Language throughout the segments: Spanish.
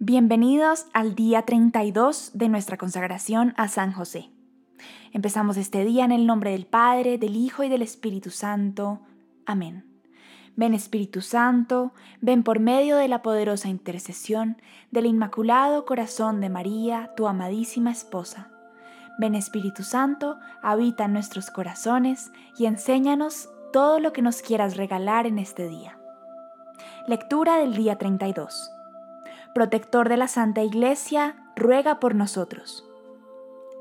Bienvenidos al día 32 de nuestra consagración a San José. Empezamos este día en el nombre del Padre, del Hijo y del Espíritu Santo. Amén. Ven Espíritu Santo, ven por medio de la poderosa intercesión del Inmaculado Corazón de María, tu amadísima esposa. Ven Espíritu Santo, habita en nuestros corazones y enséñanos todo lo que nos quieras regalar en este día. Lectura del día 32 protector de la Santa Iglesia, ruega por nosotros.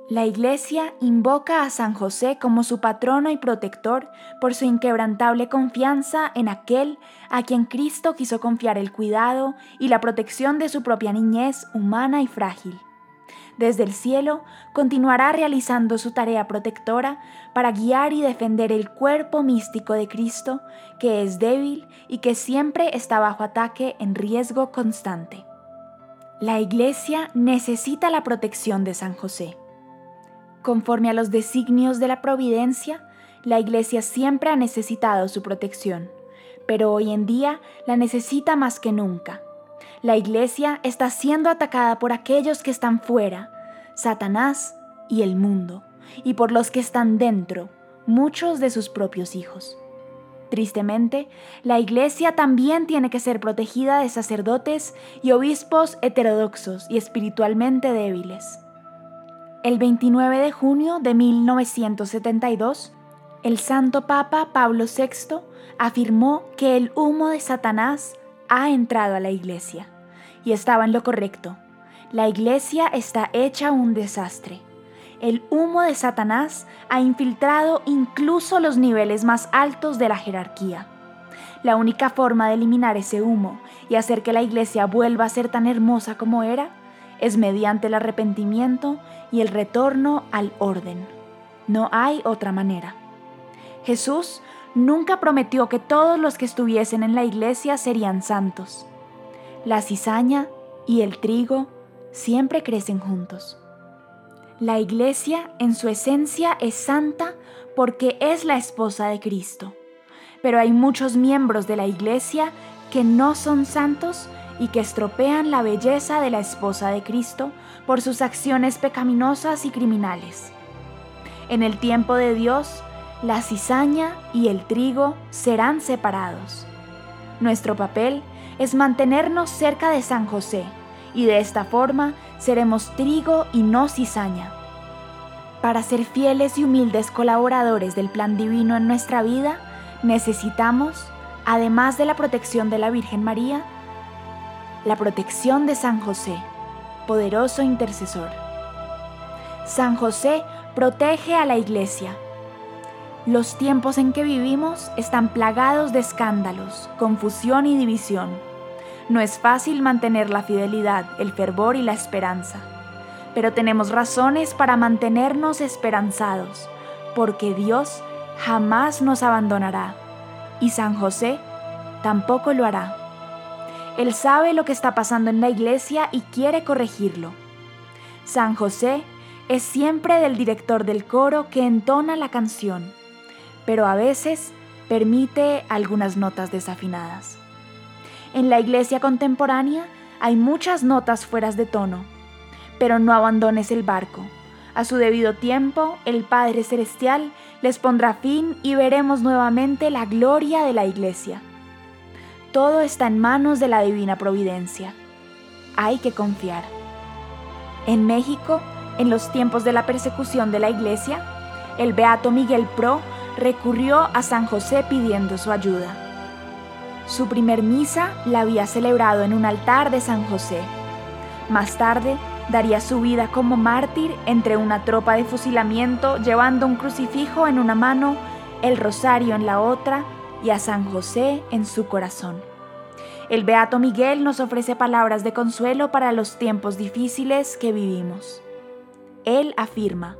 La Iglesia invoca a San José como su patrono y protector por su inquebrantable confianza en aquel a quien Cristo quiso confiar el cuidado y la protección de su propia niñez humana y frágil. Desde el cielo continuará realizando su tarea protectora para guiar y defender el cuerpo místico de Cristo, que es débil y que siempre está bajo ataque en riesgo constante. La Iglesia necesita la protección de San José. Conforme a los designios de la providencia, la Iglesia siempre ha necesitado su protección, pero hoy en día la necesita más que nunca. La Iglesia está siendo atacada por aquellos que están fuera, Satanás y el mundo, y por los que están dentro, muchos de sus propios hijos. Tristemente, la Iglesia también tiene que ser protegida de sacerdotes y obispos heterodoxos y espiritualmente débiles. El 29 de junio de 1972, el Santo Papa Pablo VI afirmó que el humo de Satanás ha entrado a la Iglesia, y estaba en lo correcto. La Iglesia está hecha un desastre el humo de Satanás ha infiltrado incluso los niveles más altos de la jerarquía. La única forma de eliminar ese humo y hacer que la iglesia vuelva a ser tan hermosa como era es mediante el arrepentimiento y el retorno al orden. No hay otra manera. Jesús nunca prometió que todos los que estuviesen en la iglesia serían santos. La cizaña y el trigo siempre crecen juntos. La iglesia en su esencia es santa porque es la esposa de Cristo. Pero hay muchos miembros de la iglesia que no son santos y que estropean la belleza de la esposa de Cristo por sus acciones pecaminosas y criminales. En el tiempo de Dios, la cizaña y el trigo serán separados. Nuestro papel es mantenernos cerca de San José y de esta forma seremos trigo y no cizaña. Para ser fieles y humildes colaboradores del plan divino en nuestra vida, necesitamos, además de la protección de la Virgen María, la protección de San José, poderoso intercesor. San José protege a la iglesia. Los tiempos en que vivimos están plagados de escándalos, confusión y división no es fácil mantener la fidelidad, el fervor y la esperanza, pero tenemos razones para mantenernos esperanzados, porque Dios jamás nos abandonará y San José tampoco lo hará. Él sabe lo que está pasando en la iglesia y quiere corregirlo. San José es siempre del director del coro que entona la canción, pero a veces permite algunas notas desafinadas. En la iglesia contemporánea hay muchas notas fueras de tono, pero no abandones el barco. A su debido tiempo, el Padre Celestial les pondrá fin y veremos nuevamente la gloria de la iglesia. Todo está en manos de la divina providencia. Hay que confiar. En México, en los tiempos de la persecución de la iglesia, el beato Miguel Pro recurrió a San José pidiendo su ayuda. Su primer misa la había celebrado en un altar de San José. Más tarde, daría su vida como mártir entre una tropa de fusilamiento llevando un crucifijo en una mano, el rosario en la otra y a San José en su corazón. El Beato Miguel nos ofrece palabras de consuelo para los tiempos difíciles que vivimos. Él afirma,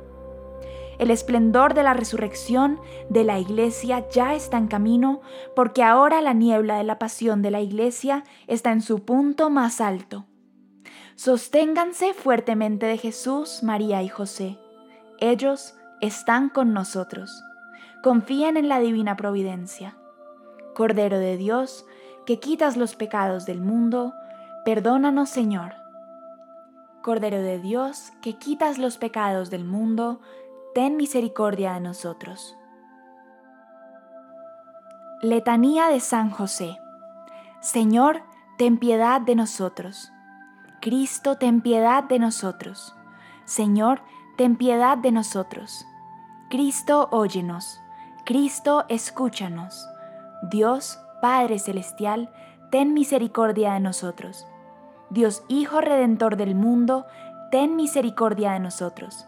el esplendor de la resurrección de la iglesia ya está en camino porque ahora la niebla de la pasión de la iglesia está en su punto más alto. Sosténganse fuertemente de Jesús, María y José. Ellos están con nosotros. Confíen en la divina providencia. Cordero de Dios, que quitas los pecados del mundo, perdónanos Señor Cordero de Dios, que quitas los pecados del mundo, ten misericordia de nosotros. Letanía de San José. Señor, ten piedad de nosotros. Cristo, ten piedad de nosotros. Señor, ten piedad de nosotros. Cristo, óyenos. Cristo, escúchanos. Dios, Padre Celestial, ten misericordia de nosotros. Dios Hijo Redentor del mundo, ten misericordia de nosotros.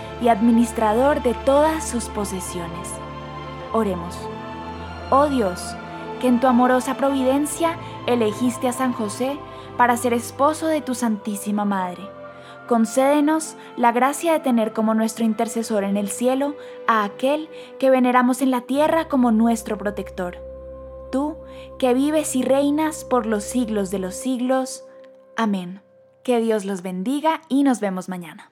y administrador de todas sus posesiones. Oremos. Oh Dios, que en tu amorosa providencia elegiste a San José para ser esposo de tu Santísima Madre. Concédenos la gracia de tener como nuestro intercesor en el cielo a aquel que veneramos en la tierra como nuestro protector. Tú, que vives y reinas por los siglos de los siglos. Amén. Que Dios los bendiga y nos vemos mañana.